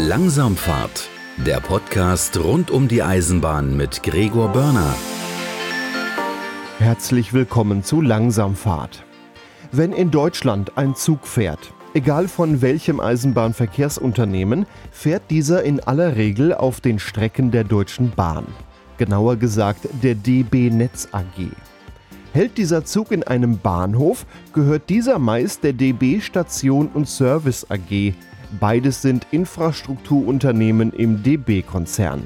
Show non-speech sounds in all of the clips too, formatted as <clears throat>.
Langsamfahrt, der Podcast rund um die Eisenbahn mit Gregor Börner. Herzlich willkommen zu Langsamfahrt. Wenn in Deutschland ein Zug fährt, egal von welchem Eisenbahnverkehrsunternehmen, fährt dieser in aller Regel auf den Strecken der Deutschen Bahn. Genauer gesagt der DB Netz AG. Hält dieser Zug in einem Bahnhof, gehört dieser meist der DB Station und Service AG, Beides sind Infrastrukturunternehmen im DB-Konzern.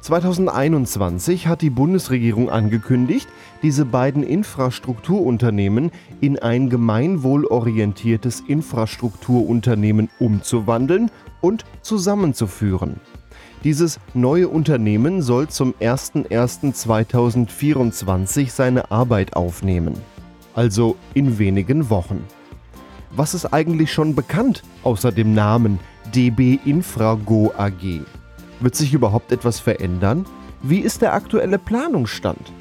2021 hat die Bundesregierung angekündigt, diese beiden Infrastrukturunternehmen in ein gemeinwohlorientiertes Infrastrukturunternehmen umzuwandeln und zusammenzuführen. Dieses neue Unternehmen soll zum 01.01.2024 seine Arbeit aufnehmen. Also in wenigen Wochen. Was ist eigentlich schon bekannt außer dem Namen DB Infrago AG? Wird sich überhaupt etwas verändern? Wie ist der aktuelle Planungsstand?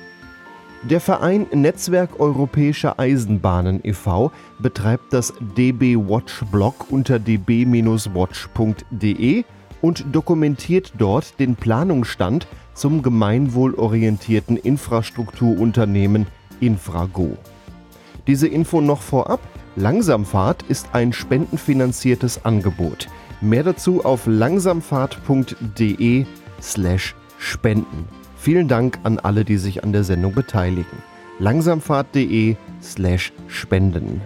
Der Verein Netzwerk Europäischer Eisenbahnen e.V. betreibt das DB Watch Blog unter db-watch.de und dokumentiert dort den Planungsstand zum gemeinwohlorientierten Infrastrukturunternehmen Infrago. Diese Info noch vorab. Langsamfahrt ist ein spendenfinanziertes Angebot. Mehr dazu auf langsamfahrt.de slash spenden. Vielen Dank an alle, die sich an der Sendung beteiligen. langsamfahrt.de slash spenden.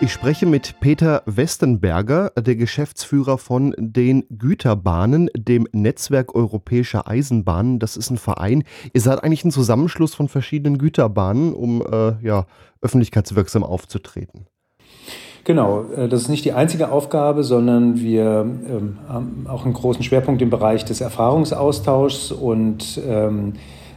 Ich spreche mit Peter Westenberger, der Geschäftsführer von den Güterbahnen, dem Netzwerk Europäischer Eisenbahnen. Das ist ein Verein. Ihr seid eigentlich ein Zusammenschluss von verschiedenen Güterbahnen, um äh, ja, öffentlichkeitswirksam aufzutreten. Genau, äh, das ist nicht die einzige Aufgabe, sondern wir ähm, haben auch einen großen Schwerpunkt im Bereich des Erfahrungsaustauschs und ähm,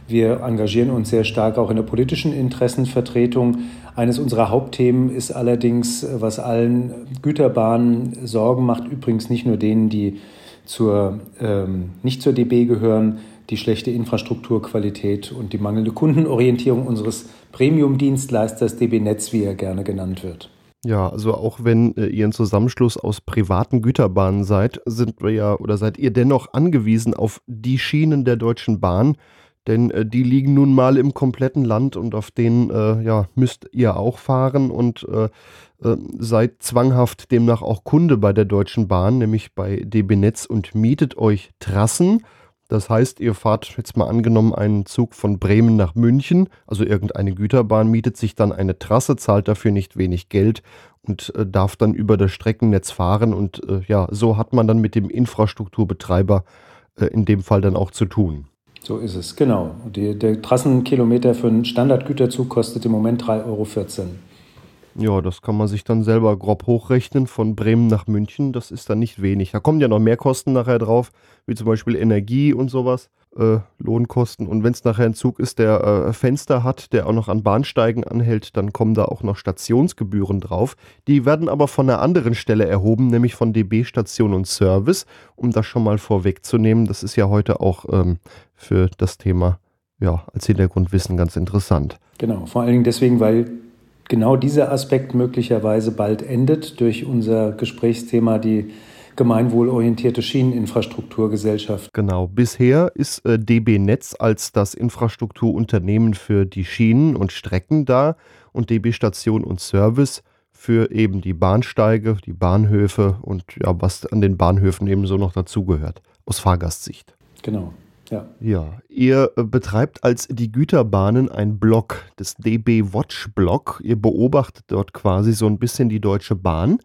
wir engagieren uns sehr stark auch in der politischen Interessenvertretung. Eines unserer Hauptthemen ist allerdings, was allen Güterbahnen Sorgen macht, übrigens nicht nur denen, die zur, ähm, nicht zur DB gehören, die schlechte Infrastrukturqualität und die mangelnde Kundenorientierung unseres Premium-Dienstleisters DB Netz, wie er gerne genannt wird. Ja, also auch wenn äh, ihr ein Zusammenschluss aus privaten Güterbahnen seid, sind wir ja oder seid ihr dennoch angewiesen auf die Schienen der Deutschen Bahn, denn äh, die liegen nun mal im kompletten Land und auf denen äh, ja, müsst ihr auch fahren und äh, äh seid zwanghaft demnach auch Kunde bei der Deutschen Bahn, nämlich bei DB Netz und mietet euch Trassen. Das heißt, ihr fahrt jetzt mal angenommen einen Zug von Bremen nach München, also irgendeine Güterbahn mietet sich dann eine Trasse, zahlt dafür nicht wenig Geld und äh, darf dann über das Streckennetz fahren und äh, ja, so hat man dann mit dem Infrastrukturbetreiber in dem Fall dann auch zu tun. So ist es, genau. Die, der Trassenkilometer für einen Standardgüterzug kostet im Moment 3,14 Euro. Ja, das kann man sich dann selber grob hochrechnen von Bremen nach München. Das ist dann nicht wenig. Da kommen ja noch mehr Kosten nachher drauf, wie zum Beispiel Energie und sowas äh, Lohnkosten. Und wenn es nachher ein Zug ist, der äh, Fenster hat, der auch noch an Bahnsteigen anhält, dann kommen da auch noch Stationsgebühren drauf. Die werden aber von einer anderen Stelle erhoben, nämlich von DB Station und Service, um das schon mal vorwegzunehmen. Das ist ja heute auch ähm, für das Thema ja, als Hintergrundwissen ganz interessant. Genau, vor allen Dingen deswegen, weil genau dieser Aspekt möglicherweise bald endet durch unser Gesprächsthema, die gemeinwohlorientierte Schieneninfrastrukturgesellschaft. Genau. Bisher ist äh, DB Netz als das Infrastrukturunternehmen für die Schienen und Strecken da und DB Station und Service für eben die Bahnsteige, die Bahnhöfe und ja, was an den Bahnhöfen eben so noch dazugehört, aus Fahrgastsicht. Genau. Ja. ja, ihr äh, betreibt als die Güterbahnen ein Blog, das DB Watch Blog. Ihr beobachtet dort quasi so ein bisschen die Deutsche Bahn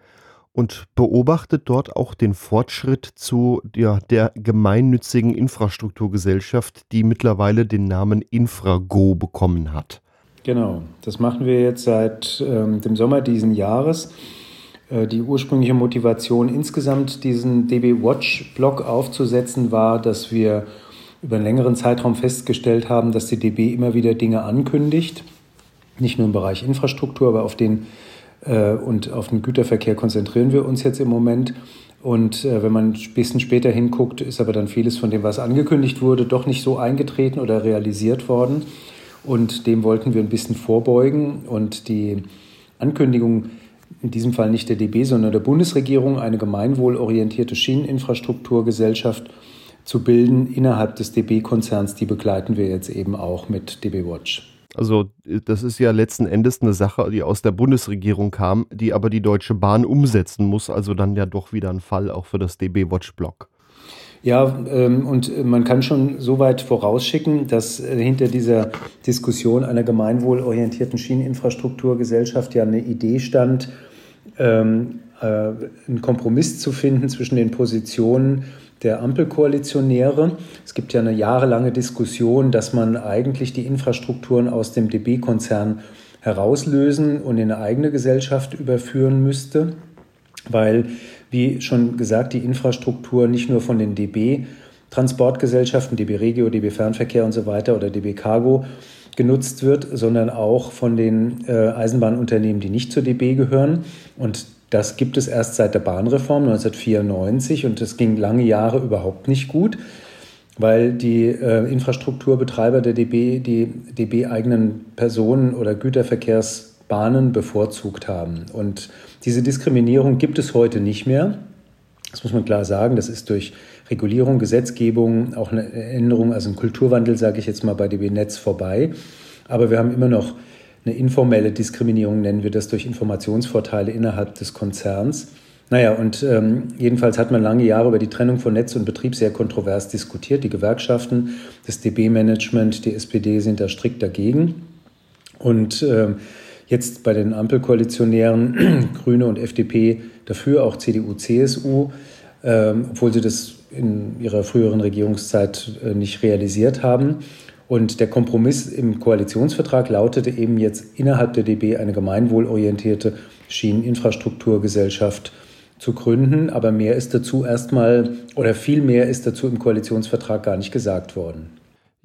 und beobachtet dort auch den Fortschritt zu ja, der gemeinnützigen Infrastrukturgesellschaft, die mittlerweile den Namen Infrago bekommen hat. Genau, das machen wir jetzt seit ähm, dem Sommer diesen Jahres. Äh, die ursprüngliche Motivation, insgesamt diesen DB Watch Blog aufzusetzen, war, dass wir über einen längeren Zeitraum festgestellt haben, dass die DB immer wieder Dinge ankündigt, nicht nur im Bereich Infrastruktur, aber auf den äh, und auf den Güterverkehr konzentrieren wir uns jetzt im Moment. Und äh, wenn man ein bisschen später hinguckt, ist aber dann vieles von dem, was angekündigt wurde, doch nicht so eingetreten oder realisiert worden. Und dem wollten wir ein bisschen vorbeugen. Und die Ankündigung in diesem Fall nicht der DB, sondern der Bundesregierung, eine gemeinwohlorientierte Schieneninfrastrukturgesellschaft zu bilden innerhalb des DB-Konzerns. Die begleiten wir jetzt eben auch mit DB Watch. Also das ist ja letzten Endes eine Sache, die aus der Bundesregierung kam, die aber die Deutsche Bahn umsetzen muss. Also dann ja doch wieder ein Fall auch für das DB Watch Block. Ja, ähm, und man kann schon so weit vorausschicken, dass äh, hinter dieser Diskussion einer gemeinwohlorientierten Schieneninfrastrukturgesellschaft ja eine Idee stand, ähm, äh, einen Kompromiss zu finden zwischen den Positionen der Ampelkoalitionäre. Es gibt ja eine jahrelange Diskussion, dass man eigentlich die Infrastrukturen aus dem DB-Konzern herauslösen und in eine eigene Gesellschaft überführen müsste, weil wie schon gesagt, die Infrastruktur nicht nur von den DB Transportgesellschaften, DB Regio, DB Fernverkehr und so weiter oder DB Cargo genutzt wird, sondern auch von den äh, Eisenbahnunternehmen, die nicht zur DB gehören. Und das gibt es erst seit der Bahnreform 1994 und es ging lange Jahre überhaupt nicht gut, weil die äh, Infrastrukturbetreiber der DB die DB-eigenen Personen- oder Güterverkehrsbahnen bevorzugt haben. Und diese Diskriminierung gibt es heute nicht mehr. Das muss man klar sagen. Das ist durch Regulierung, Gesetzgebung, auch eine Änderung, also ein Kulturwandel, sage ich jetzt mal, bei DB Netz vorbei. Aber wir haben immer noch eine informelle Diskriminierung, nennen wir das, durch Informationsvorteile innerhalb des Konzerns. Naja, und ähm, jedenfalls hat man lange Jahre über die Trennung von Netz und Betrieb sehr kontrovers diskutiert. Die Gewerkschaften, das DB-Management, die SPD sind da strikt dagegen. Und ähm, Jetzt bei den Ampelkoalitionären <clears throat> Grüne und FDP dafür, auch CDU, CSU, ähm, obwohl sie das in ihrer früheren Regierungszeit äh, nicht realisiert haben. Und der Kompromiss im Koalitionsvertrag lautete eben jetzt innerhalb der DB eine gemeinwohlorientierte Schieneninfrastrukturgesellschaft zu gründen. Aber mehr ist dazu erstmal oder viel mehr ist dazu im Koalitionsvertrag gar nicht gesagt worden.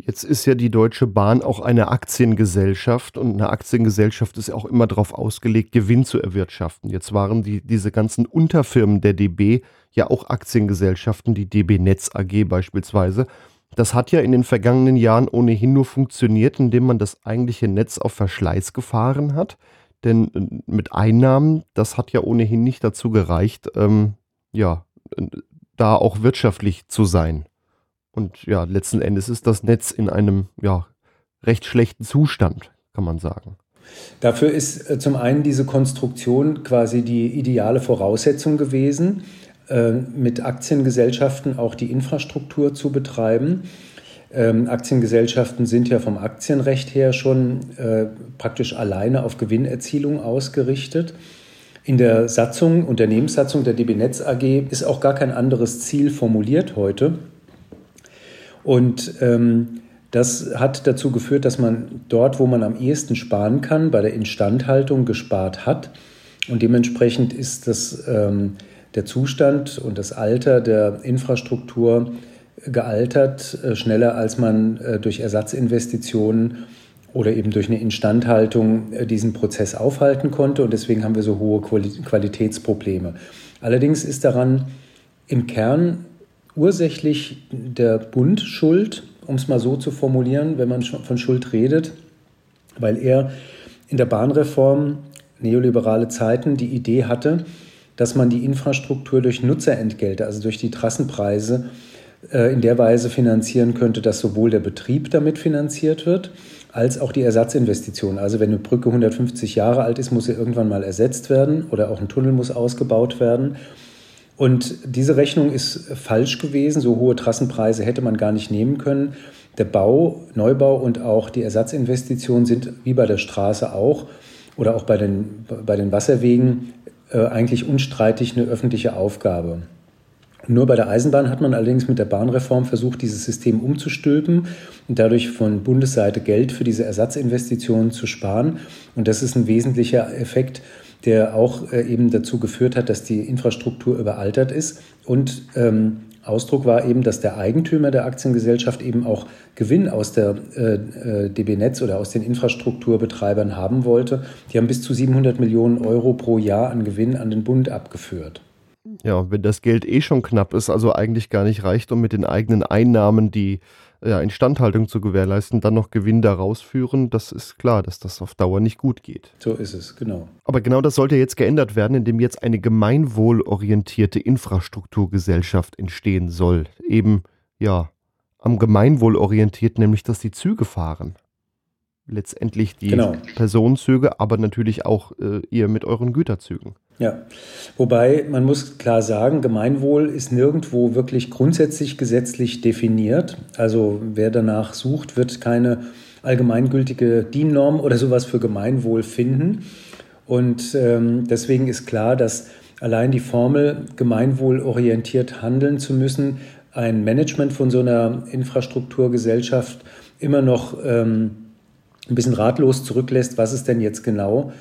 Jetzt ist ja die Deutsche Bahn auch eine Aktiengesellschaft und eine Aktiengesellschaft ist auch immer darauf ausgelegt, Gewinn zu erwirtschaften. Jetzt waren die, diese ganzen Unterfirmen der DB ja auch Aktiengesellschaften, die DB Netz AG beispielsweise. Das hat ja in den vergangenen Jahren ohnehin nur funktioniert, indem man das eigentliche Netz auf Verschleiß gefahren hat. Denn äh, mit Einnahmen, das hat ja ohnehin nicht dazu gereicht, ähm, ja, da auch wirtschaftlich zu sein. Und ja, letzten Endes ist das Netz in einem ja, recht schlechten Zustand, kann man sagen. Dafür ist äh, zum einen diese Konstruktion quasi die ideale Voraussetzung gewesen, mit Aktiengesellschaften auch die Infrastruktur zu betreiben. Ähm, Aktiengesellschaften sind ja vom Aktienrecht her schon äh, praktisch alleine auf Gewinnerzielung ausgerichtet. In der Satzung, Unternehmenssatzung der DB Netz AG ist auch gar kein anderes Ziel formuliert heute. Und ähm, das hat dazu geführt, dass man dort, wo man am ehesten sparen kann, bei der Instandhaltung gespart hat. Und dementsprechend ist das, ähm, der Zustand und das Alter der Infrastruktur gealtert, äh, schneller als man äh, durch Ersatzinvestitionen oder eben durch eine Instandhaltung äh, diesen Prozess aufhalten konnte. Und deswegen haben wir so hohe Quali Qualitätsprobleme. Allerdings ist daran im Kern ursächlich der Bund schuld, um es mal so zu formulieren, wenn man von Schuld redet, weil er in der Bahnreform neoliberale Zeiten die Idee hatte, dass man die Infrastruktur durch Nutzerentgelte, also durch die Trassenpreise, äh, in der Weise finanzieren könnte, dass sowohl der Betrieb damit finanziert wird, als auch die Ersatzinvestitionen. Also wenn eine Brücke 150 Jahre alt ist, muss sie irgendwann mal ersetzt werden oder auch ein Tunnel muss ausgebaut werden. Und diese Rechnung ist falsch gewesen. So hohe Trassenpreise hätte man gar nicht nehmen können. Der Bau, Neubau und auch die Ersatzinvestitionen sind wie bei der Straße auch oder auch bei den, bei den Wasserwegen äh, eigentlich unstreitig eine öffentliche Aufgabe. Nur bei der Eisenbahn hat man allerdings mit der Bahnreform versucht, dieses System umzustülpen und dadurch von Bundesseite Geld für diese Ersatzinvestitionen zu sparen. Und das ist ein wesentlicher Effekt der auch äh, eben dazu geführt hat, dass die Infrastruktur überaltert ist. Und ähm, Ausdruck war eben, dass der Eigentümer der Aktiengesellschaft eben auch Gewinn aus der äh, äh DB Netz oder aus den Infrastrukturbetreibern haben wollte. Die haben bis zu 700 Millionen Euro pro Jahr an Gewinn an den Bund abgeführt. Ja, wenn das Geld eh schon knapp ist, also eigentlich gar nicht reicht, um mit den eigenen Einnahmen die ja, Instandhaltung zu gewährleisten, dann noch Gewinn daraus führen, das ist klar, dass das auf Dauer nicht gut geht. So ist es, genau. Aber genau das sollte jetzt geändert werden, indem jetzt eine gemeinwohlorientierte Infrastrukturgesellschaft entstehen soll. Eben, ja, am Gemeinwohl orientiert, nämlich dass die Züge fahren letztendlich die genau. Personenzüge, aber natürlich auch äh, ihr mit euren Güterzügen. Ja, wobei man muss klar sagen, Gemeinwohl ist nirgendwo wirklich grundsätzlich gesetzlich definiert. Also wer danach sucht, wird keine allgemeingültige DIN-Norm oder sowas für Gemeinwohl finden. Und ähm, deswegen ist klar, dass allein die Formel gemeinwohlorientiert handeln zu müssen, ein Management von so einer Infrastrukturgesellschaft immer noch ähm, ein bisschen ratlos zurücklässt, was es denn jetzt genau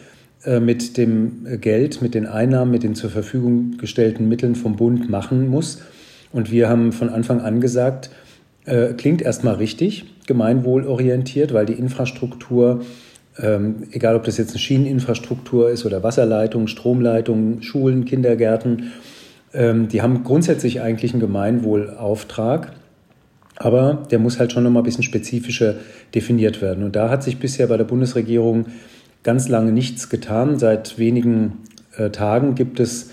äh, mit dem Geld, mit den Einnahmen, mit den zur Verfügung gestellten Mitteln vom Bund machen muss. Und wir haben von Anfang an gesagt, äh, klingt erstmal richtig, gemeinwohlorientiert, weil die Infrastruktur, ähm, egal ob das jetzt eine Schieneninfrastruktur ist oder Wasserleitungen, Stromleitungen, Schulen, Kindergärten, ähm, die haben grundsätzlich eigentlich einen Gemeinwohlauftrag. Aber der muss halt schon noch mal ein bisschen spezifischer definiert werden. Und da hat sich bisher bei der Bundesregierung ganz lange nichts getan. Seit wenigen äh, Tagen gibt es,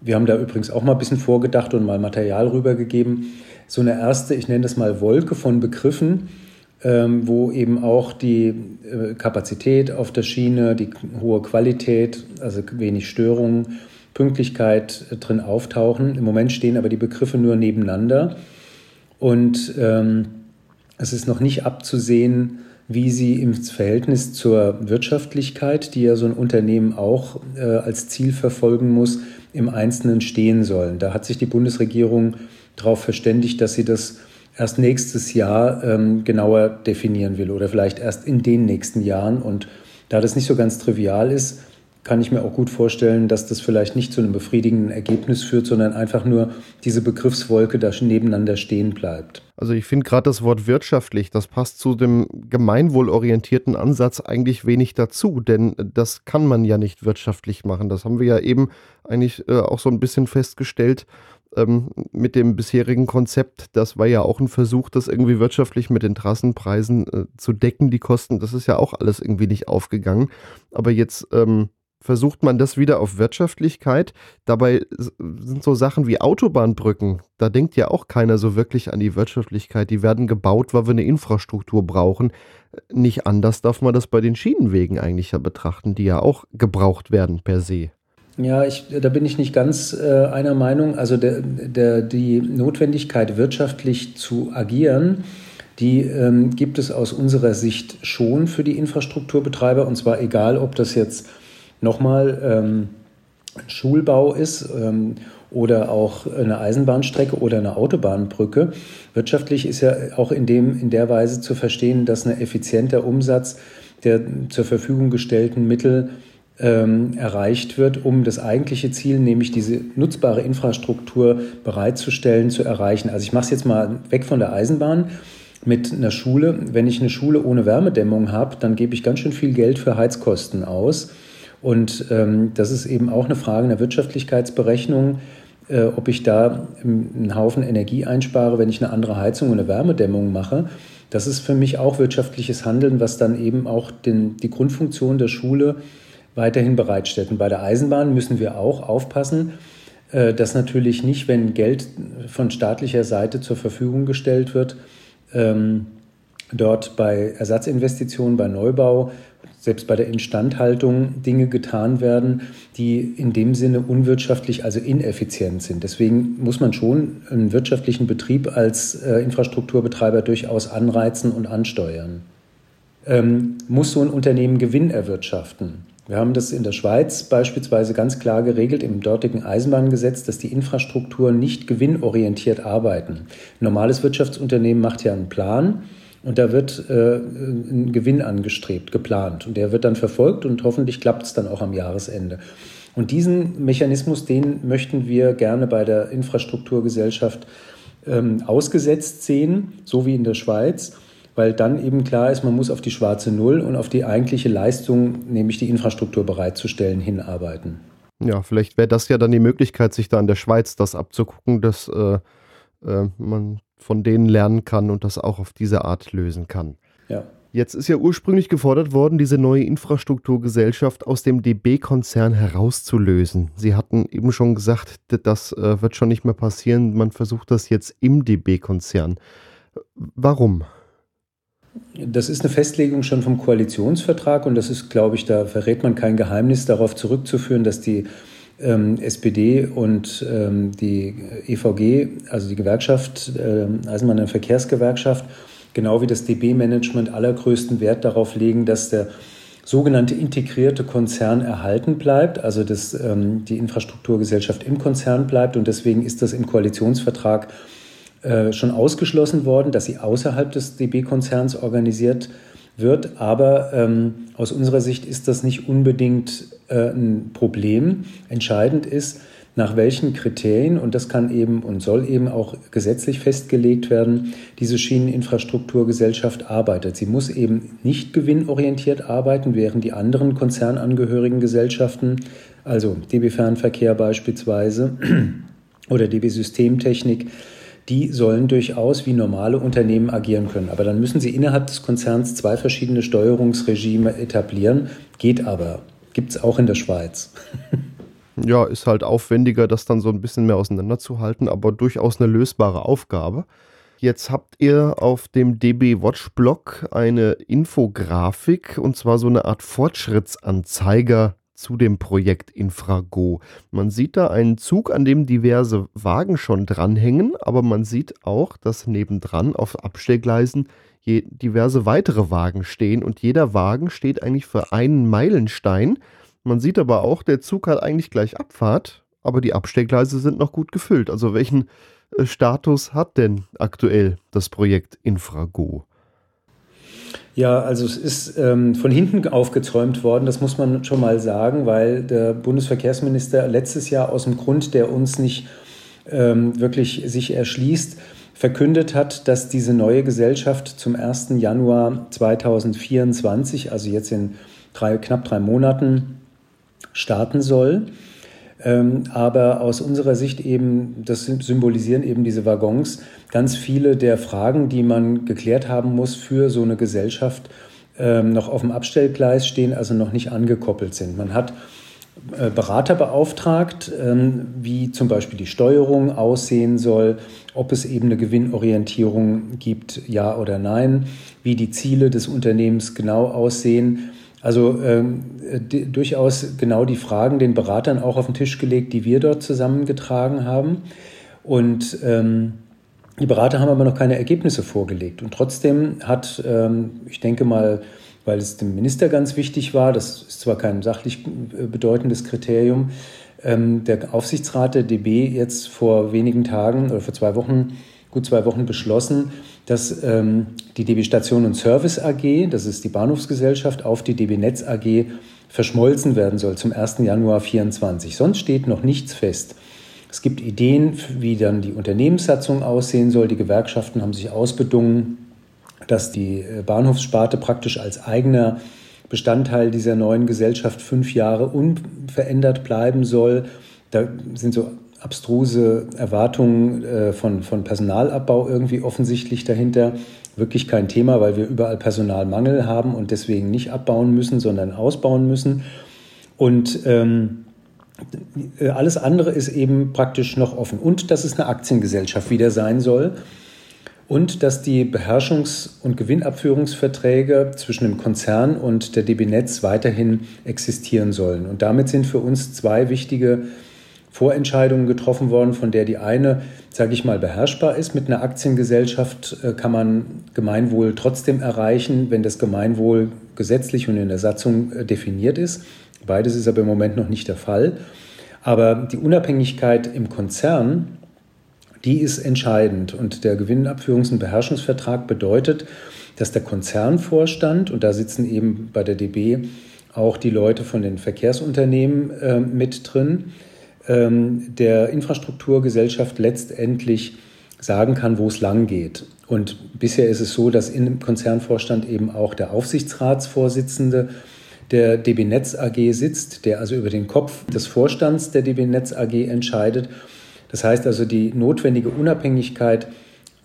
wir haben da übrigens auch mal ein bisschen vorgedacht und mal Material rübergegeben, so eine erste, ich nenne das mal Wolke von Begriffen, ähm, wo eben auch die äh, Kapazität auf der Schiene, die hohe Qualität, also wenig Störungen, Pünktlichkeit äh, drin auftauchen. Im Moment stehen aber die Begriffe nur nebeneinander. Und ähm, es ist noch nicht abzusehen, wie sie im Verhältnis zur Wirtschaftlichkeit, die ja so ein Unternehmen auch äh, als Ziel verfolgen muss, im Einzelnen stehen sollen. Da hat sich die Bundesregierung darauf verständigt, dass sie das erst nächstes Jahr ähm, genauer definieren will oder vielleicht erst in den nächsten Jahren. Und da das nicht so ganz trivial ist, kann ich mir auch gut vorstellen, dass das vielleicht nicht zu einem befriedigenden Ergebnis führt, sondern einfach nur diese Begriffswolke da nebeneinander stehen bleibt. Also ich finde gerade das Wort wirtschaftlich, das passt zu dem gemeinwohlorientierten Ansatz eigentlich wenig dazu, denn das kann man ja nicht wirtschaftlich machen. Das haben wir ja eben eigentlich äh, auch so ein bisschen festgestellt ähm, mit dem bisherigen Konzept. Das war ja auch ein Versuch, das irgendwie wirtschaftlich mit den Trassenpreisen äh, zu decken, die Kosten. Das ist ja auch alles irgendwie nicht aufgegangen. Aber jetzt ähm, versucht man das wieder auf Wirtschaftlichkeit. Dabei sind so Sachen wie Autobahnbrücken, da denkt ja auch keiner so wirklich an die Wirtschaftlichkeit. Die werden gebaut, weil wir eine Infrastruktur brauchen. Nicht anders darf man das bei den Schienenwegen eigentlich ja betrachten, die ja auch gebraucht werden per se. Ja, ich, da bin ich nicht ganz äh, einer Meinung. Also der, der, die Notwendigkeit, wirtschaftlich zu agieren, die ähm, gibt es aus unserer Sicht schon für die Infrastrukturbetreiber. Und zwar egal, ob das jetzt nochmal ähm, Schulbau ist ähm, oder auch eine Eisenbahnstrecke oder eine Autobahnbrücke. Wirtschaftlich ist ja auch in, dem, in der Weise zu verstehen, dass ein effizienter Umsatz der zur Verfügung gestellten Mittel ähm, erreicht wird, um das eigentliche Ziel, nämlich diese nutzbare Infrastruktur bereitzustellen, zu erreichen. Also ich mache es jetzt mal weg von der Eisenbahn mit einer Schule. Wenn ich eine Schule ohne Wärmedämmung habe, dann gebe ich ganz schön viel Geld für Heizkosten aus. Und ähm, das ist eben auch eine Frage der Wirtschaftlichkeitsberechnung, äh, ob ich da einen Haufen Energie einspare, wenn ich eine andere Heizung und eine Wärmedämmung mache. Das ist für mich auch wirtschaftliches Handeln, was dann eben auch den, die Grundfunktion der Schule weiterhin bereitstellt. Und bei der Eisenbahn müssen wir auch aufpassen, äh, dass natürlich nicht, wenn Geld von staatlicher Seite zur Verfügung gestellt wird, ähm, dort bei Ersatzinvestitionen, bei Neubau selbst bei der Instandhaltung Dinge getan werden, die in dem Sinne unwirtschaftlich, also ineffizient sind. Deswegen muss man schon einen wirtschaftlichen Betrieb als äh, Infrastrukturbetreiber durchaus anreizen und ansteuern. Ähm, muss so ein Unternehmen Gewinn erwirtschaften? Wir haben das in der Schweiz beispielsweise ganz klar geregelt im dortigen Eisenbahngesetz, dass die Infrastrukturen nicht gewinnorientiert arbeiten. Ein normales Wirtschaftsunternehmen macht ja einen Plan und da wird äh, ein Gewinn angestrebt, geplant. Und der wird dann verfolgt und hoffentlich klappt es dann auch am Jahresende. Und diesen Mechanismus, den möchten wir gerne bei der Infrastrukturgesellschaft ähm, ausgesetzt sehen, so wie in der Schweiz, weil dann eben klar ist, man muss auf die schwarze Null und auf die eigentliche Leistung, nämlich die Infrastruktur bereitzustellen, hinarbeiten. Ja, vielleicht wäre das ja dann die Möglichkeit, sich da in der Schweiz das abzugucken, dass äh, äh, man von denen lernen kann und das auch auf diese Art lösen kann. Ja. Jetzt ist ja ursprünglich gefordert worden, diese neue Infrastrukturgesellschaft aus dem DB-Konzern herauszulösen. Sie hatten eben schon gesagt, das äh, wird schon nicht mehr passieren. Man versucht das jetzt im DB-Konzern. Warum? Das ist eine Festlegung schon vom Koalitionsvertrag und das ist, glaube ich, da verrät man kein Geheimnis darauf zurückzuführen, dass die ähm, SPD und ähm, die EVG, also die Gewerkschaft, äh, Eisenbahn- und Verkehrsgewerkschaft, genau wie das DB-Management allergrößten Wert darauf legen, dass der sogenannte integrierte Konzern erhalten bleibt, also dass ähm, die Infrastrukturgesellschaft im Konzern bleibt. Und deswegen ist das im Koalitionsvertrag äh, schon ausgeschlossen worden, dass sie außerhalb des DB-Konzerns organisiert wird. Aber ähm, aus unserer Sicht ist das nicht unbedingt äh, ein Problem. Entscheidend ist, nach welchen Kriterien, und das kann eben und soll eben auch gesetzlich festgelegt werden, diese Schieneninfrastrukturgesellschaft arbeitet. Sie muss eben nicht gewinnorientiert arbeiten, während die anderen konzernangehörigen Gesellschaften, also DB Fernverkehr beispielsweise oder DB Systemtechnik, die sollen durchaus wie normale Unternehmen agieren können. Aber dann müssen sie innerhalb des Konzerns zwei verschiedene Steuerungsregime etablieren. Geht aber. Gibt es auch in der Schweiz. <laughs> Ja, ist halt aufwendiger, das dann so ein bisschen mehr auseinanderzuhalten, aber durchaus eine lösbare Aufgabe. Jetzt habt ihr auf dem DB Watch Blog eine Infografik und zwar so eine Art Fortschrittsanzeiger zu dem Projekt Infrago. Man sieht da einen Zug, an dem diverse Wagen schon dranhängen, aber man sieht auch, dass nebendran auf Abstellgleisen diverse weitere Wagen stehen und jeder Wagen steht eigentlich für einen Meilenstein man sieht aber auch, der Zug hat eigentlich gleich Abfahrt, aber die Abstellgleise sind noch gut gefüllt. Also welchen äh, Status hat denn aktuell das Projekt Infrago? Ja, also es ist ähm, von hinten aufgezäumt worden, das muss man schon mal sagen, weil der Bundesverkehrsminister letztes Jahr aus dem Grund, der uns nicht ähm, wirklich sich erschließt, verkündet hat, dass diese neue Gesellschaft zum 1. Januar 2024, also jetzt in drei, knapp drei Monaten, starten soll. Ähm, aber aus unserer Sicht eben, das symbolisieren eben diese Waggons, ganz viele der Fragen, die man geklärt haben muss für so eine Gesellschaft, ähm, noch auf dem Abstellgleis stehen, also noch nicht angekoppelt sind. Man hat äh, Berater beauftragt, ähm, wie zum Beispiel die Steuerung aussehen soll, ob es eben eine Gewinnorientierung gibt, ja oder nein, wie die Ziele des Unternehmens genau aussehen. Also ähm, die, durchaus genau die Fragen den Beratern auch auf den Tisch gelegt, die wir dort zusammengetragen haben. Und ähm, die Berater haben aber noch keine Ergebnisse vorgelegt. Und trotzdem hat, ähm, ich denke mal, weil es dem Minister ganz wichtig war, das ist zwar kein sachlich äh, bedeutendes Kriterium, ähm, der Aufsichtsrat der DB jetzt vor wenigen Tagen oder vor zwei Wochen, gut zwei Wochen beschlossen, dass ähm, die DB Station und Service AG, das ist die Bahnhofsgesellschaft, auf die DB Netz AG verschmolzen werden soll zum 1. Januar 2024. Sonst steht noch nichts fest. Es gibt Ideen, wie dann die Unternehmenssatzung aussehen soll. Die Gewerkschaften haben sich ausbedungen, dass die äh, Bahnhofssparte praktisch als eigener Bestandteil dieser neuen Gesellschaft fünf Jahre unverändert bleiben soll. Da sind so abstruse Erwartungen äh, von, von Personalabbau irgendwie offensichtlich dahinter. Wirklich kein Thema, weil wir überall Personalmangel haben und deswegen nicht abbauen müssen, sondern ausbauen müssen. Und ähm, äh, alles andere ist eben praktisch noch offen. Und dass es eine Aktiengesellschaft wieder sein soll. Und dass die Beherrschungs- und Gewinnabführungsverträge zwischen dem Konzern und der DB Netz weiterhin existieren sollen. Und damit sind für uns zwei wichtige Vorentscheidungen getroffen worden, von der die eine, sage ich mal, beherrschbar ist. Mit einer Aktiengesellschaft äh, kann man Gemeinwohl trotzdem erreichen, wenn das Gemeinwohl gesetzlich und in der Satzung äh, definiert ist. Beides ist aber im Moment noch nicht der Fall. Aber die Unabhängigkeit im Konzern, die ist entscheidend. Und der Gewinnabführungs- und Beherrschungsvertrag bedeutet, dass der Konzernvorstand, und da sitzen eben bei der DB auch die Leute von den Verkehrsunternehmen äh, mit drin, der Infrastrukturgesellschaft letztendlich sagen kann, wo es lang geht. Und bisher ist es so, dass im Konzernvorstand eben auch der Aufsichtsratsvorsitzende der DB Netz AG sitzt, der also über den Kopf des Vorstands der DB Netz AG entscheidet. Das heißt also, die notwendige Unabhängigkeit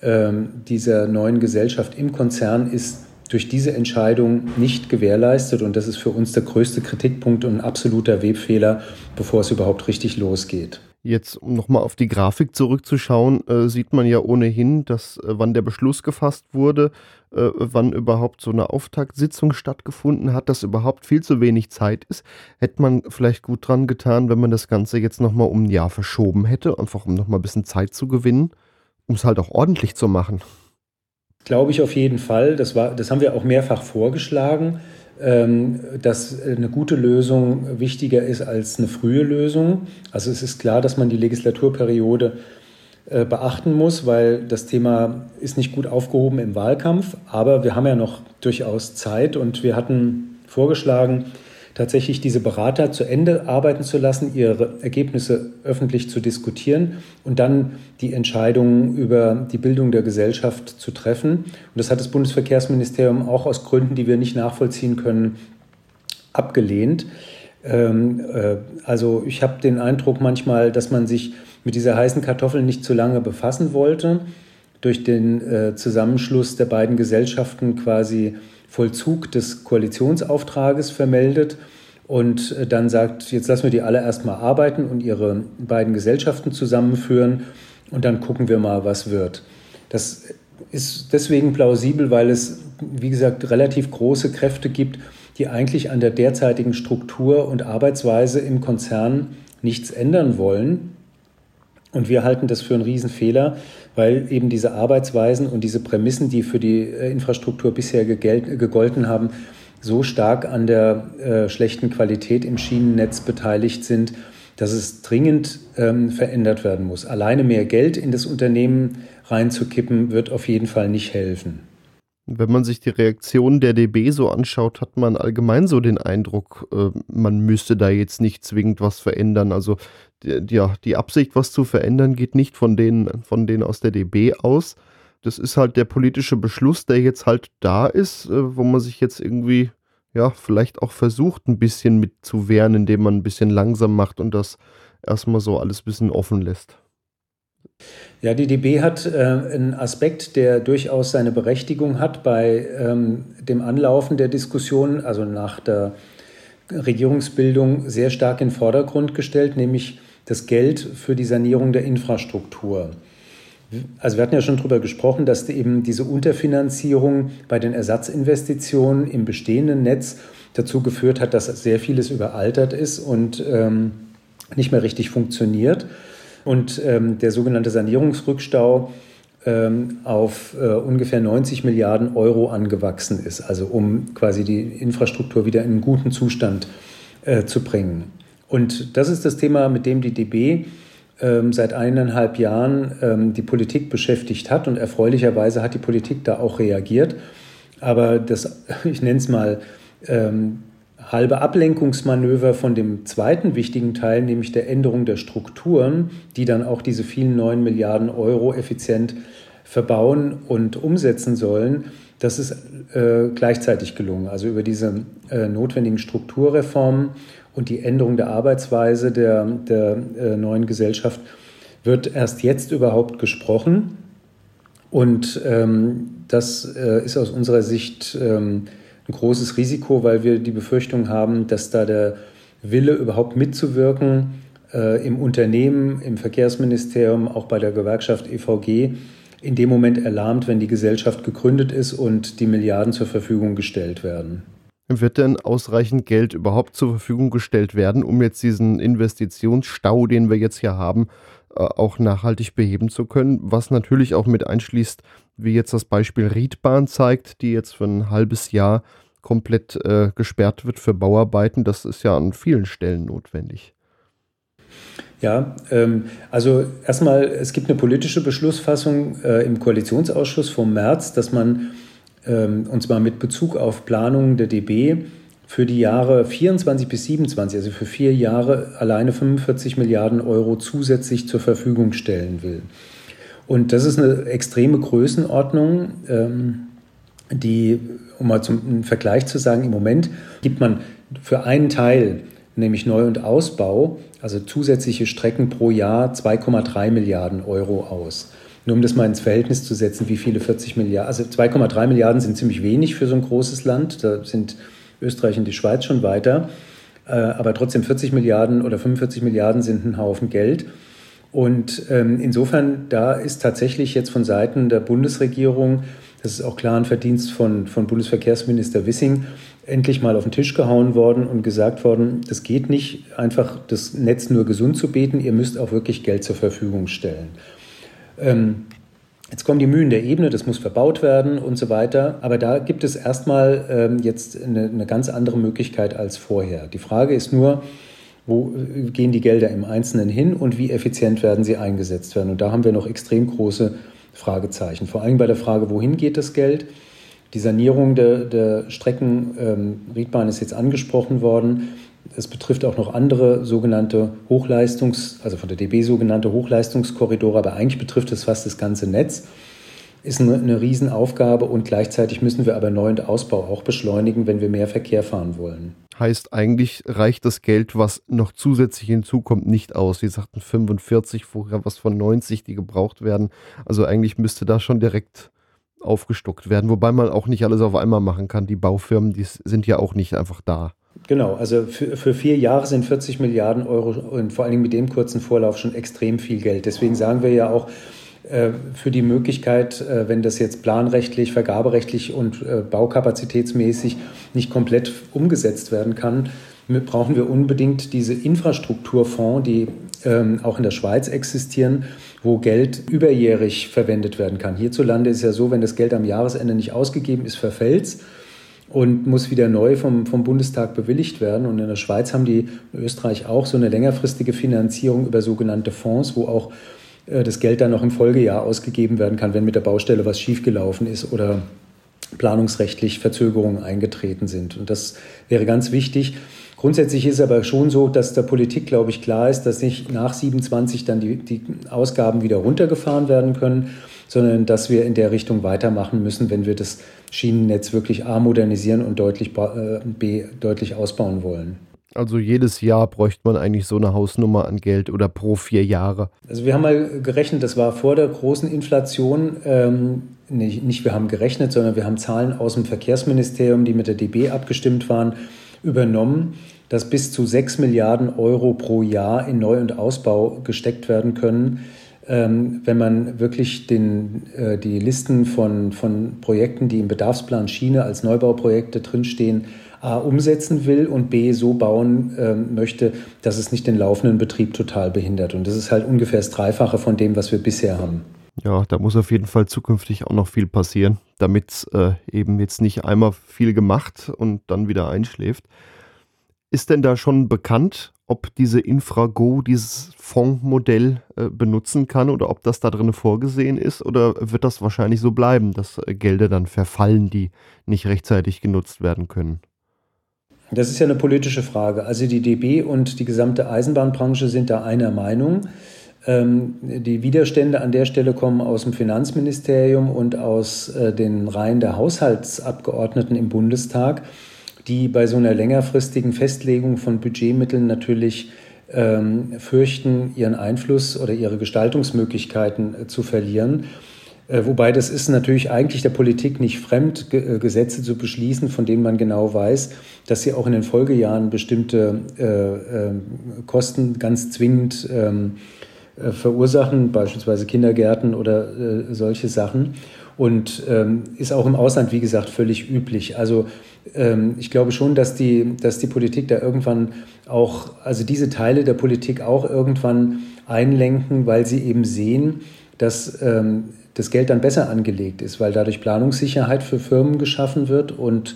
ähm, dieser neuen Gesellschaft im Konzern ist durch diese Entscheidung nicht gewährleistet. Und das ist für uns der größte Kritikpunkt und ein absoluter Webfehler, bevor es überhaupt richtig losgeht. Jetzt, um nochmal auf die Grafik zurückzuschauen, äh, sieht man ja ohnehin, dass äh, wann der Beschluss gefasst wurde, äh, wann überhaupt so eine Auftaktsitzung stattgefunden hat, dass überhaupt viel zu wenig Zeit ist. Hätte man vielleicht gut dran getan, wenn man das Ganze jetzt nochmal um ein Jahr verschoben hätte, einfach um nochmal ein bisschen Zeit zu gewinnen, um es halt auch ordentlich zu machen. Glaube ich auf jeden Fall. Das, war, das haben wir auch mehrfach vorgeschlagen. Ähm, dass eine gute Lösung wichtiger ist als eine frühe Lösung. Also es ist klar, dass man die Legislaturperiode äh, beachten muss, weil das Thema ist nicht gut aufgehoben im Wahlkampf, aber wir haben ja noch durchaus Zeit und wir hatten vorgeschlagen, tatsächlich diese Berater zu Ende arbeiten zu lassen, ihre Ergebnisse öffentlich zu diskutieren und dann die Entscheidungen über die Bildung der Gesellschaft zu treffen. Und das hat das Bundesverkehrsministerium auch aus Gründen, die wir nicht nachvollziehen können, abgelehnt. Ähm, äh, also ich habe den Eindruck manchmal, dass man sich mit dieser heißen Kartoffel nicht zu lange befassen wollte, durch den äh, Zusammenschluss der beiden Gesellschaften quasi Vollzug des Koalitionsauftrages vermeldet und äh, dann sagt, jetzt lassen wir die alle erstmal arbeiten und ihre beiden Gesellschaften zusammenführen und dann gucken wir mal, was wird. Das ist deswegen plausibel, weil es, wie gesagt, relativ große Kräfte gibt, die eigentlich an der derzeitigen Struktur und Arbeitsweise im Konzern nichts ändern wollen. Und wir halten das für einen Riesenfehler, weil eben diese Arbeitsweisen und diese Prämissen, die für die äh, Infrastruktur bisher gegolten haben, so stark an der äh, schlechten Qualität im Schienennetz beteiligt sind, dass es dringend ähm, verändert werden muss. Alleine mehr Geld in das Unternehmen reinzukippen, wird auf jeden Fall nicht helfen. Wenn man sich die Reaktion der DB so anschaut, hat man allgemein so den Eindruck, äh, man müsste da jetzt nicht zwingend was verändern. Also ja, die Absicht, was zu verändern, geht nicht von denen, von denen aus der DB aus. Das ist halt der politische Beschluss, der jetzt halt da ist, äh, wo man sich jetzt irgendwie, ja, vielleicht auch versucht, ein bisschen mit zu wehren, indem man ein bisschen langsam macht und das erstmal so alles ein bisschen offen lässt. Ja, die DB hat äh, einen Aspekt, der durchaus seine Berechtigung hat bei ähm, dem Anlaufen der Diskussion, also nach der Regierungsbildung, sehr stark in den Vordergrund gestellt, nämlich das Geld für die Sanierung der Infrastruktur. Also wir hatten ja schon darüber gesprochen, dass eben diese Unterfinanzierung bei den Ersatzinvestitionen im bestehenden Netz dazu geführt hat, dass sehr vieles überaltert ist und ähm, nicht mehr richtig funktioniert und ähm, der sogenannte Sanierungsrückstau ähm, auf äh, ungefähr 90 Milliarden Euro angewachsen ist, also um quasi die Infrastruktur wieder in einen guten Zustand äh, zu bringen. Und das ist das Thema, mit dem die DB ähm, seit eineinhalb Jahren ähm, die Politik beschäftigt hat und erfreulicherweise hat die Politik da auch reagiert. Aber das, <laughs> ich nenne es mal, ähm, halbe Ablenkungsmanöver von dem zweiten wichtigen Teil, nämlich der Änderung der Strukturen, die dann auch diese vielen neun Milliarden Euro effizient verbauen und umsetzen sollen, das ist äh, gleichzeitig gelungen. Also über diese äh, notwendigen Strukturreformen und die Änderung der Arbeitsweise der, der äh, neuen Gesellschaft wird erst jetzt überhaupt gesprochen. Und ähm, das äh, ist aus unserer Sicht ähm, ein großes Risiko, weil wir die Befürchtung haben, dass da der Wille überhaupt mitzuwirken äh, im Unternehmen, im Verkehrsministerium, auch bei der Gewerkschaft EVG in dem Moment erlahmt, wenn die Gesellschaft gegründet ist und die Milliarden zur Verfügung gestellt werden. Wird denn ausreichend Geld überhaupt zur Verfügung gestellt werden, um jetzt diesen Investitionsstau, den wir jetzt hier haben, äh, auch nachhaltig beheben zu können? Was natürlich auch mit einschließt, wie jetzt das Beispiel Riedbahn zeigt, die jetzt für ein halbes Jahr komplett äh, gesperrt wird für Bauarbeiten. Das ist ja an vielen Stellen notwendig. Ja, ähm, also erstmal, es gibt eine politische Beschlussfassung äh, im Koalitionsausschuss vom März, dass man, und zwar mit Bezug auf Planungen der DB, für die Jahre 24 bis 27, also für vier Jahre, alleine 45 Milliarden Euro zusätzlich zur Verfügung stellen will. Und das ist eine extreme Größenordnung, ähm, die, um mal zum Vergleich zu sagen, im Moment gibt man für einen Teil, nämlich Neu- und Ausbau, also zusätzliche Strecken pro Jahr 2,3 Milliarden Euro aus. Nur um das mal ins Verhältnis zu setzen, wie viele 40 Milliarden, also 2,3 Milliarden sind ziemlich wenig für so ein großes Land. Da sind Österreich und die Schweiz schon weiter. Äh, aber trotzdem 40 Milliarden oder 45 Milliarden sind ein Haufen Geld. Und ähm, insofern, da ist tatsächlich jetzt von Seiten der Bundesregierung, das ist auch klar ein Verdienst von, von Bundesverkehrsminister Wissing, endlich mal auf den Tisch gehauen worden und gesagt worden, das geht nicht, einfach das Netz nur gesund zu beten, ihr müsst auch wirklich Geld zur Verfügung stellen. Ähm, Jetzt kommen die Mühen der Ebene, das muss verbaut werden und so weiter. Aber da gibt es erstmal ähm, jetzt eine, eine, ganz andere Möglichkeit als vorher. Die Frage ist nur, wo äh, gehen die Gelder im Einzelnen hin und wie effizient werden sie eingesetzt werden? Und da haben wir noch extrem große Fragezeichen. Vor allem bei der Frage, wohin geht das Geld? Die Sanierung der, der Strecken, ähm, Riedbahn ist jetzt angesprochen worden. Es betrifft auch noch andere sogenannte Hochleistungs-, also von der DB sogenannte Hochleistungskorridore, aber eigentlich betrifft es fast das ganze Netz. Ist eine, eine Riesenaufgabe und gleichzeitig müssen wir aber Neu- und Ausbau auch beschleunigen, wenn wir mehr Verkehr fahren wollen. Heißt, eigentlich reicht das Geld, was noch zusätzlich hinzukommt, nicht aus. Sie sagten 45, vorher was von 90, die gebraucht werden. Also eigentlich müsste da schon direkt aufgestockt werden, wobei man auch nicht alles auf einmal machen kann. Die Baufirmen, die sind ja auch nicht einfach da. Genau, also für, für vier Jahre sind 40 Milliarden Euro und vor allen Dingen mit dem kurzen Vorlauf schon extrem viel Geld. Deswegen sagen wir ja auch, äh, für die Möglichkeit, äh, wenn das jetzt planrechtlich, vergaberechtlich und äh, baukapazitätsmäßig nicht komplett umgesetzt werden kann, brauchen wir unbedingt diese Infrastrukturfonds, die ähm, auch in der Schweiz existieren, wo Geld überjährig verwendet werden kann. Hierzulande ist ja so, wenn das Geld am Jahresende nicht ausgegeben ist, verfällt es und muss wieder neu vom, vom Bundestag bewilligt werden. Und in der Schweiz haben die, in Österreich auch, so eine längerfristige Finanzierung über sogenannte Fonds, wo auch äh, das Geld dann noch im Folgejahr ausgegeben werden kann, wenn mit der Baustelle was schiefgelaufen ist oder planungsrechtlich Verzögerungen eingetreten sind. Und das wäre ganz wichtig. Grundsätzlich ist es aber schon so, dass der Politik, glaube ich, klar ist, dass nicht nach 27 dann die, die Ausgaben wieder runtergefahren werden können, sondern dass wir in der Richtung weitermachen müssen, wenn wir das Schienennetz wirklich A modernisieren und deutlich, äh, B deutlich ausbauen wollen. Also jedes Jahr bräuchte man eigentlich so eine Hausnummer an Geld oder pro vier Jahre. Also wir haben mal gerechnet, das war vor der großen Inflation. Ähm, nicht, nicht wir haben gerechnet, sondern wir haben Zahlen aus dem Verkehrsministerium, die mit der DB abgestimmt waren, übernommen, dass bis zu 6 Milliarden Euro pro Jahr in Neu- und Ausbau gesteckt werden können ähm, wenn man wirklich den, äh, die Listen von, von Projekten, die im Bedarfsplan Schiene als Neubauprojekte drinstehen, A, umsetzen will und B, so bauen ähm, möchte, dass es nicht den laufenden Betrieb total behindert. Und das ist halt ungefähr das Dreifache von dem, was wir bisher haben. Ja, da muss auf jeden Fall zukünftig auch noch viel passieren, damit äh, eben jetzt nicht einmal viel gemacht und dann wieder einschläft. Ist denn da schon bekannt, ob diese Infrago dieses Fondsmodell äh, benutzen kann oder ob das da drin vorgesehen ist oder wird das wahrscheinlich so bleiben, dass äh, Gelder dann verfallen, die nicht rechtzeitig genutzt werden können? Das ist ja eine politische Frage. Also die DB und die gesamte Eisenbahnbranche sind da einer Meinung. Ähm, die Widerstände an der Stelle kommen aus dem Finanzministerium und aus äh, den Reihen der Haushaltsabgeordneten im Bundestag die bei so einer längerfristigen Festlegung von Budgetmitteln natürlich ähm, fürchten, ihren Einfluss oder ihre Gestaltungsmöglichkeiten äh, zu verlieren. Äh, wobei das ist natürlich eigentlich der Politik nicht fremd, äh, Gesetze zu beschließen, von denen man genau weiß, dass sie auch in den Folgejahren bestimmte äh, ähm, Kosten ganz zwingend ähm, äh, verursachen, beispielsweise Kindergärten oder solche Sachen. Und ähm, ist auch im Ausland, wie gesagt, völlig üblich. Also ich glaube schon, dass die, dass die Politik da irgendwann auch, also diese Teile der Politik auch irgendwann einlenken, weil sie eben sehen, dass ähm, das Geld dann besser angelegt ist, weil dadurch Planungssicherheit für Firmen geschaffen wird und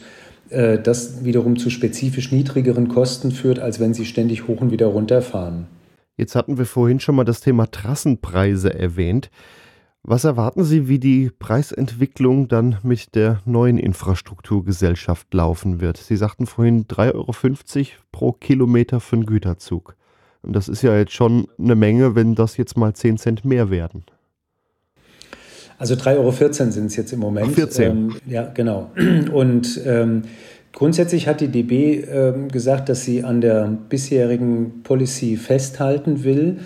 äh, das wiederum zu spezifisch niedrigeren Kosten führt, als wenn sie ständig hoch und wieder runter fahren. Jetzt hatten wir vorhin schon mal das Thema Trassenpreise erwähnt. Was erwarten Sie, wie die Preisentwicklung dann mit der neuen Infrastrukturgesellschaft laufen wird? Sie sagten vorhin 3,50 Euro pro Kilometer für einen Güterzug. Und das ist ja jetzt schon eine Menge, wenn das jetzt mal 10 Cent mehr werden. Also 3,14 Euro sind es jetzt im Moment. Ach, 14. Ähm, ja, genau. Und ähm, Grundsätzlich hat die DB äh, gesagt, dass sie an der bisherigen Policy festhalten will.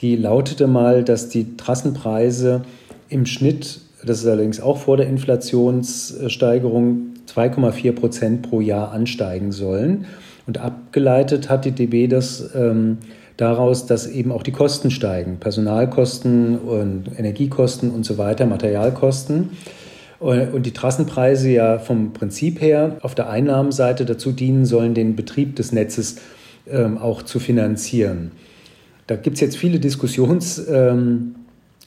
Die lautete mal, dass die Trassenpreise im Schnitt, das ist allerdings auch vor der Inflationssteigerung, 2,4 Prozent pro Jahr ansteigen sollen. Und abgeleitet hat die DB das ähm, daraus, dass eben auch die Kosten steigen, Personalkosten und Energiekosten und so weiter, Materialkosten. Und die Trassenpreise ja vom Prinzip her auf der Einnahmenseite dazu dienen sollen, den Betrieb des Netzes ähm, auch zu finanzieren. Da gibt es jetzt viele Diskussions, ähm,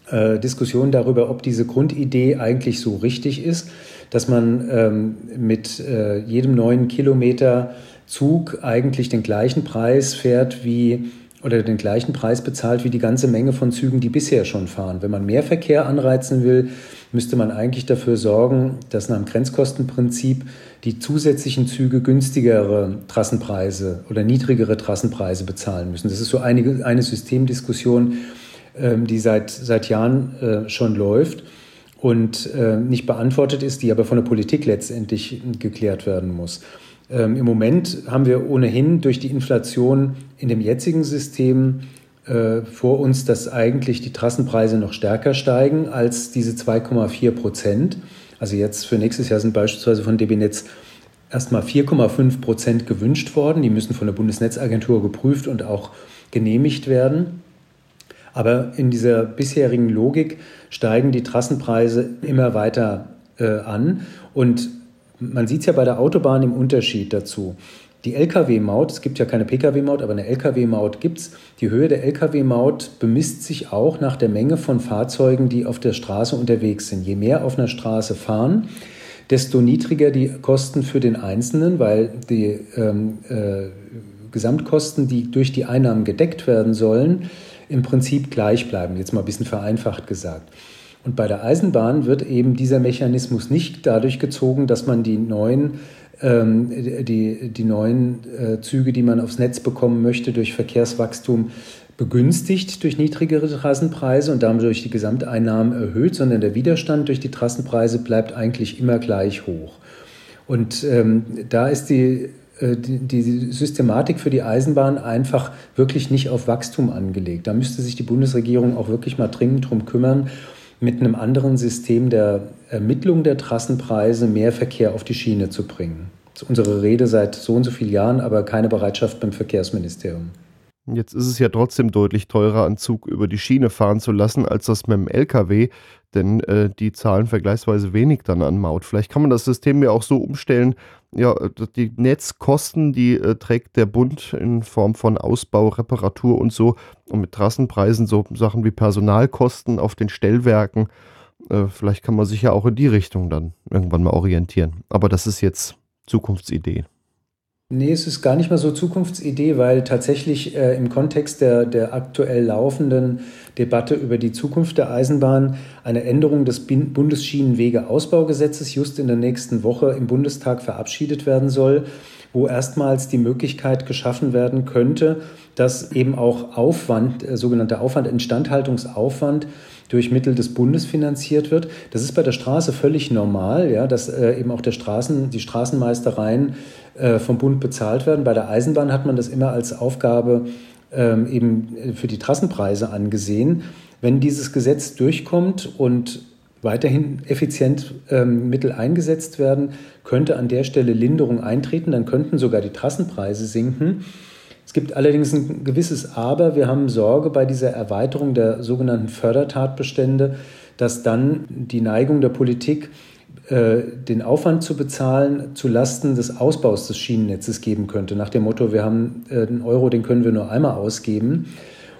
äh, Diskussionen darüber, ob diese Grundidee eigentlich so richtig ist, dass man ähm, mit äh, jedem neuen Kilometer Zug eigentlich den gleichen Preis fährt wie oder den gleichen Preis bezahlt wie die ganze Menge von Zügen, die bisher schon fahren. Wenn man mehr Verkehr anreizen will, müsste man eigentlich dafür sorgen, dass nach dem Grenzkostenprinzip die zusätzlichen Züge günstigere Trassenpreise oder niedrigere Trassenpreise bezahlen müssen. Das ist so eine, eine Systemdiskussion, ähm, die seit, seit Jahren äh, schon läuft und äh, nicht beantwortet ist, die aber von der Politik letztendlich geklärt werden muss. Ähm, Im Moment haben wir ohnehin durch die Inflation in dem jetzigen System äh, vor uns, dass eigentlich die Trassenpreise noch stärker steigen als diese 2,4 Prozent. Also jetzt für nächstes Jahr sind beispielsweise von DB Netz erstmal 4,5 Prozent gewünscht worden. Die müssen von der Bundesnetzagentur geprüft und auch genehmigt werden. Aber in dieser bisherigen Logik steigen die Trassenpreise immer weiter äh, an. Und man sieht es ja bei der Autobahn im Unterschied dazu. Die Lkw-Maut, es gibt ja keine Pkw-Maut, aber eine Lkw-Maut gibt es. Die Höhe der Lkw-Maut bemisst sich auch nach der Menge von Fahrzeugen, die auf der Straße unterwegs sind. Je mehr auf einer Straße fahren, desto niedriger die Kosten für den Einzelnen, weil die ähm, äh, Gesamtkosten, die durch die Einnahmen gedeckt werden sollen, im Prinzip gleich bleiben. Jetzt mal ein bisschen vereinfacht gesagt. Und bei der Eisenbahn wird eben dieser Mechanismus nicht dadurch gezogen, dass man die neuen, ähm, die, die neuen äh, Züge, die man aufs Netz bekommen möchte, durch Verkehrswachstum begünstigt durch niedrigere Trassenpreise und damit durch die Gesamteinnahmen erhöht, sondern der Widerstand durch die Trassenpreise bleibt eigentlich immer gleich hoch. Und ähm, da ist die, äh, die, die, Systematik für die Eisenbahn einfach wirklich nicht auf Wachstum angelegt. Da müsste sich die Bundesregierung auch wirklich mal dringend drum kümmern mit einem anderen System der Ermittlung der Trassenpreise mehr Verkehr auf die Schiene zu bringen. Das ist unsere Rede seit so und so vielen Jahren, aber keine Bereitschaft beim Verkehrsministerium. Jetzt ist es ja trotzdem deutlich teurer, einen Zug über die Schiene fahren zu lassen, als das mit dem LKW, denn äh, die zahlen vergleichsweise wenig dann an Maut. Vielleicht kann man das System ja auch so umstellen, ja, die Netzkosten, die äh, trägt der Bund in Form von Ausbau, Reparatur und so. Und mit Trassenpreisen so Sachen wie Personalkosten auf den Stellwerken. Äh, vielleicht kann man sich ja auch in die Richtung dann irgendwann mal orientieren. Aber das ist jetzt Zukunftsidee. Nee, es ist gar nicht mal so Zukunftsidee, weil tatsächlich äh, im Kontext der, der aktuell laufenden Debatte über die Zukunft der Eisenbahn eine Änderung des Bundesschienenwegeausbaugesetzes just in der nächsten Woche im Bundestag verabschiedet werden soll, wo erstmals die Möglichkeit geschaffen werden könnte, dass eben auch Aufwand, äh, sogenannter Aufwand, Instandhaltungsaufwand durch Mittel des Bundes finanziert wird. Das ist bei der Straße völlig normal, ja, dass äh, eben auch der Straßen, die Straßenmeistereien äh, vom Bund bezahlt werden. Bei der Eisenbahn hat man das immer als Aufgabe ähm, eben für die Trassenpreise angesehen. Wenn dieses Gesetz durchkommt und weiterhin effizient ähm, Mittel eingesetzt werden, könnte an der Stelle Linderung eintreten, dann könnten sogar die Trassenpreise sinken. Es gibt allerdings ein gewisses Aber. Wir haben Sorge bei dieser Erweiterung der sogenannten Fördertatbestände, dass dann die Neigung der Politik äh, den Aufwand zu bezahlen zu Lasten des Ausbaus des Schienennetzes geben könnte. Nach dem Motto, wir haben äh, einen Euro, den können wir nur einmal ausgeben.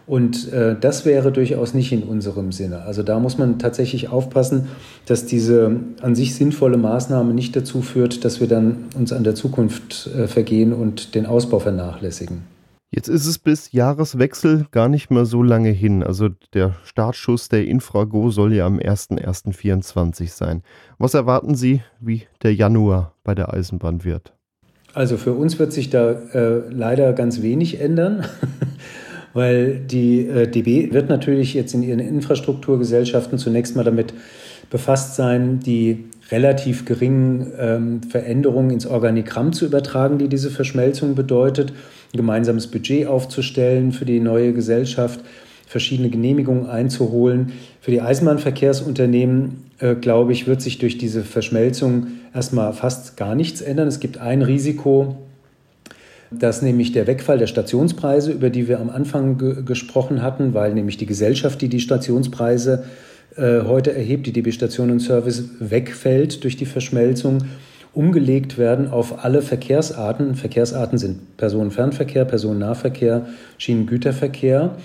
Und äh, das wäre durchaus nicht in unserem Sinne. Also da muss man tatsächlich aufpassen, dass diese an sich sinnvolle Maßnahme nicht dazu führt, dass wir dann uns an der Zukunft vergehen und den Ausbau vernachlässigen. Jetzt ist es bis Jahreswechsel gar nicht mehr so lange hin. Also der Startschuss der Infrago soll ja am 01.01.24 sein. Was erwarten Sie, wie der Januar bei der Eisenbahn wird? Also für uns wird sich da äh, leider ganz wenig ändern, <laughs> weil die äh, DB wird natürlich jetzt in ihren Infrastrukturgesellschaften zunächst mal damit befasst sein, die relativ geringen ähm, Veränderungen ins Organigramm zu übertragen, die diese Verschmelzung bedeutet, ein gemeinsames Budget aufzustellen für die neue Gesellschaft, verschiedene Genehmigungen einzuholen. Für die Eisenbahnverkehrsunternehmen, äh, glaube ich, wird sich durch diese Verschmelzung erstmal fast gar nichts ändern. Es gibt ein Risiko, dass nämlich der Wegfall der Stationspreise, über die wir am Anfang ge gesprochen hatten, weil nämlich die Gesellschaft, die die Stationspreise äh, heute erhebt, die DB Station und Service, wegfällt durch die Verschmelzung, umgelegt werden auf alle Verkehrsarten. Verkehrsarten sind Personenfernverkehr, Personennahverkehr, Schienengüterverkehr.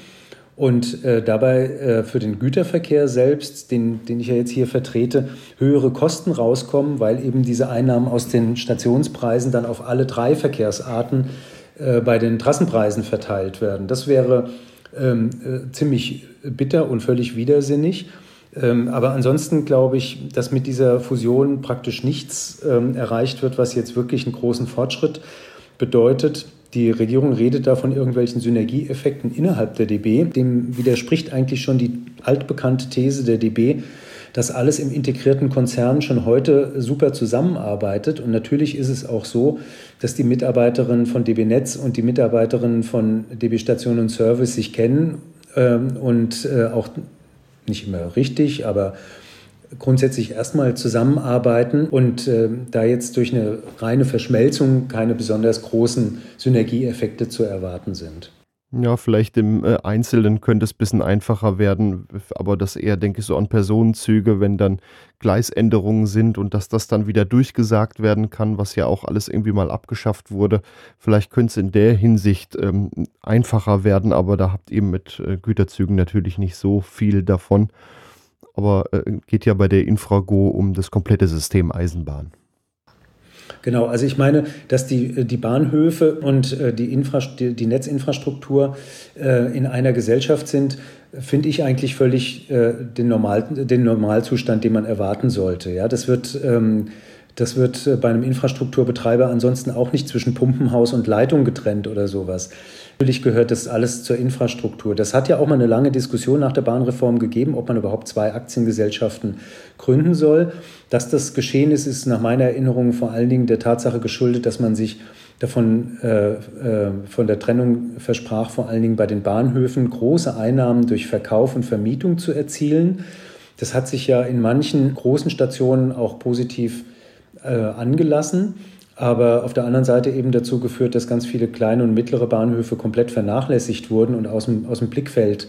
Und äh, dabei äh, für den Güterverkehr selbst, den, den ich ja jetzt hier vertrete, höhere Kosten rauskommen, weil eben diese Einnahmen aus den Stationspreisen dann auf alle drei Verkehrsarten äh, bei den Trassenpreisen verteilt werden. Das wäre ähm, äh, ziemlich bitter und völlig widersinnig. Ähm, aber ansonsten glaube ich, dass mit dieser Fusion praktisch nichts ähm, erreicht wird, was jetzt wirklich einen großen Fortschritt bedeutet. Die Regierung redet da von irgendwelchen Synergieeffekten innerhalb der DB. Dem widerspricht eigentlich schon die altbekannte These der DB, dass alles im integrierten Konzern schon heute super zusammenarbeitet. Und natürlich ist es auch so, dass die Mitarbeiterinnen von DB Netz und die Mitarbeiterinnen von DB Station und Service sich kennen ähm, und äh, auch nicht immer richtig, aber grundsätzlich erstmal zusammenarbeiten und äh, da jetzt durch eine reine Verschmelzung keine besonders großen Synergieeffekte zu erwarten sind. Ja, vielleicht im äh, Einzelnen könnte es ein bisschen einfacher werden, aber das eher, denke ich, so an Personenzüge, wenn dann Gleisänderungen sind und dass das dann wieder durchgesagt werden kann, was ja auch alles irgendwie mal abgeschafft wurde. Vielleicht könnte es in der Hinsicht ähm, einfacher werden, aber da habt ihr mit äh, Güterzügen natürlich nicht so viel davon aber äh, geht ja bei der Infrago um das komplette System Eisenbahn. Genau, also ich meine, dass die, die Bahnhöfe und äh, die, Infra die, Netzinfrastruktur äh, in einer Gesellschaft sind, finde ich eigentlich völlig äh, den, Normal, den Normalzustand, den man erwarten sollte. Ja, das wird, ähm, das wird äh, bei einem Infrastrukturbetreiber ansonsten auch nicht zwischen Pumpenhaus und Leitung getrennt oder sowas. Natürlich gehört das alles zur Infrastruktur. Das hat ja auch mal eine lange Diskussion nach der Bahnreform gegeben, ob man überhaupt zwei Aktiengesellschaften gründen soll. Dass das geschehen ist, ist nach meiner Erinnerung vor allen Dingen der Tatsache geschuldet, dass man sich davon äh, äh, von der Trennung versprach, vor allen Dingen bei den Bahnhöfen große Einnahmen durch Verkauf und Vermietung zu erzielen. Das hat sich ja in manchen großen Stationen auch positiv äh, angelassen aber auf der anderen Seite eben dazu geführt, dass ganz viele kleine und mittlere Bahnhöfe komplett vernachlässigt wurden und aus dem, aus dem Blickfeld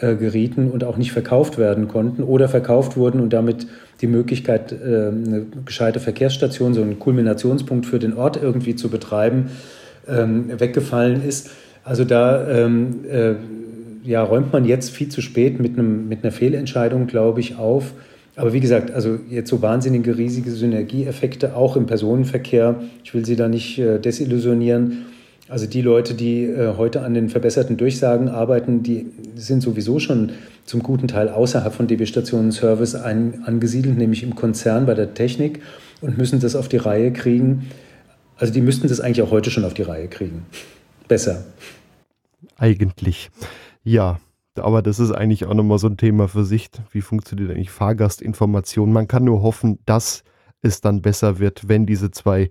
äh, gerieten und auch nicht verkauft werden konnten oder verkauft wurden und damit die Möglichkeit, äh, eine gescheite Verkehrsstation, so einen Kulminationspunkt für den Ort irgendwie zu betreiben, ähm, weggefallen ist. Also da ähm, äh, ja, räumt man jetzt viel zu spät mit, einem, mit einer Fehlentscheidung, glaube ich, auf aber wie gesagt, also jetzt so wahnsinnige riesige Synergieeffekte auch im Personenverkehr. Ich will Sie da nicht äh, desillusionieren. Also die Leute, die äh, heute an den verbesserten Durchsagen arbeiten, die sind sowieso schon zum guten Teil außerhalb von DB Stationen Service angesiedelt, nämlich im Konzern bei der Technik und müssen das auf die Reihe kriegen. Also die müssten das eigentlich auch heute schon auf die Reihe kriegen. Besser. Eigentlich. Ja, aber das ist eigentlich auch nochmal so ein Thema für sich. Wie funktioniert eigentlich Fahrgastinformation? Man kann nur hoffen, dass es dann besser wird, wenn diese zwei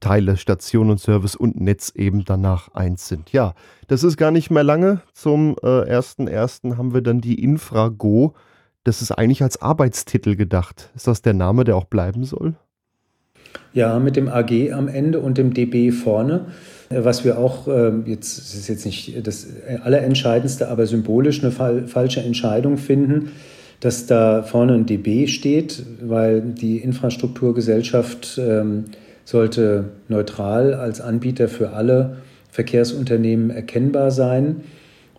Teile, Station und Service und Netz eben danach eins sind. Ja, das ist gar nicht mehr lange. Zum äh, 1.1. haben wir dann die Infrago. Das ist eigentlich als Arbeitstitel gedacht. Ist das der Name, der auch bleiben soll? Ja, mit dem AG am Ende und dem DB vorne. Was wir auch, ähm, jetzt das ist jetzt nicht das Allerentscheidendste, aber symbolisch eine falsche Entscheidung finden, dass da vorne ein DB steht, weil die Infrastrukturgesellschaft ähm, sollte neutral als Anbieter für alle Verkehrsunternehmen erkennbar sein.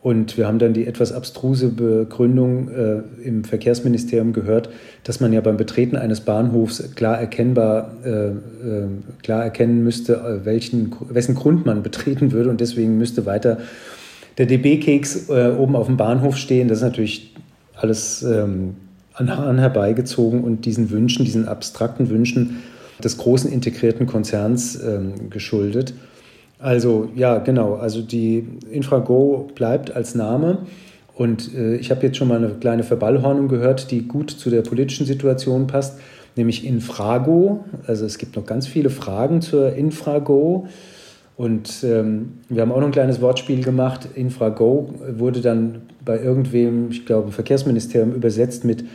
Und wir haben dann die etwas abstruse Begründung äh, im Verkehrsministerium gehört, dass man ja beim Betreten eines Bahnhofs klar erkennbar, äh, äh, klar erkennen müsste, äh, welchen, wessen Grund man betreten würde. Und deswegen müsste weiter der DB-Keks äh, oben auf dem Bahnhof stehen. Das ist natürlich alles ähm, an Haaren herbeigezogen und diesen Wünschen, diesen abstrakten Wünschen des großen integrierten Konzerns ähm, geschuldet. Also ja, genau. Also die Infrago bleibt als Name Und äh, ich habe jetzt schon mal eine kleine Verballhornung gehört, die gut zu der politischen Situation passt, nämlich Infrago. Also es gibt noch ganz viele Fragen zur Infrago. Und ähm, wir haben auch noch ein kleines Wortspiel gemacht. Infrago wurde dann bei irgendwem, ich glaube, Verkehrsministerium übersetzt mit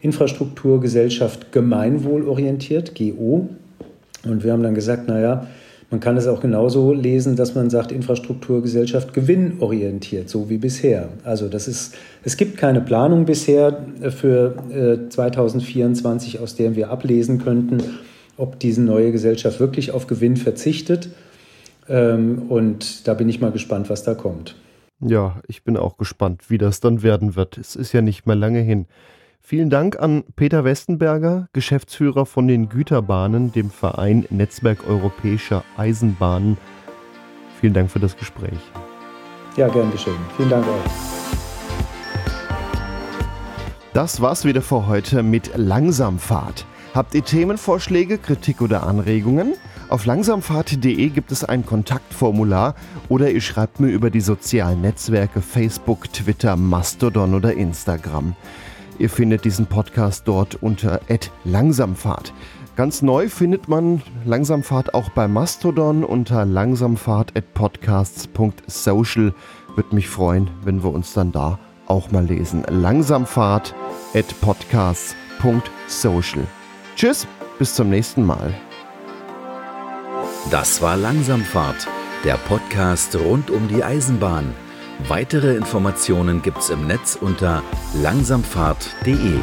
Infrastrukturgesellschaft gemeinwohlorientiert, GO. Und wir haben dann gesagt, naja, man kann es auch genauso lesen, dass man sagt, Infrastrukturgesellschaft gewinnorientiert, so wie bisher. Also das ist, es gibt keine Planung bisher für 2024, äh, aus der wir ablesen könnten, ob diese neue Gesellschaft wirklich auf Gewinn verzichtet. Ähm, und da bin ich mal gespannt, was da kommt. Ja, ich bin auch gespannt, wie das dann werden wird. Es ist ja nicht mehr lange hin. Vielen Dank an Peter Westenberger, Geschäftsführer von den Güterbahnen, dem Verein Netzwerk Europäischer Eisenbahnen. Vielen Dank für das Gespräch. Ja, gern geschehen. Vielen Dank auch. Das war's wieder für heute mit Langsamfahrt. Habt ihr Themenvorschläge, Kritik oder Anregungen? Auf langsamfahrt.de gibt es ein Kontaktformular oder ihr schreibt mir über die sozialen Netzwerke Facebook, Twitter, Mastodon oder Instagram. Ihr findet diesen Podcast dort unter Langsamfahrt. Ganz neu findet man Langsamfahrt auch bei Mastodon unter langsamfahrt.podcasts.social. Würde mich freuen, wenn wir uns dann da auch mal lesen. Langsamfahrt.podcasts.social. Tschüss, bis zum nächsten Mal. Das war Langsamfahrt, der Podcast rund um die Eisenbahn. Weitere Informationen gibt's im Netz unter langsamfahrt.de.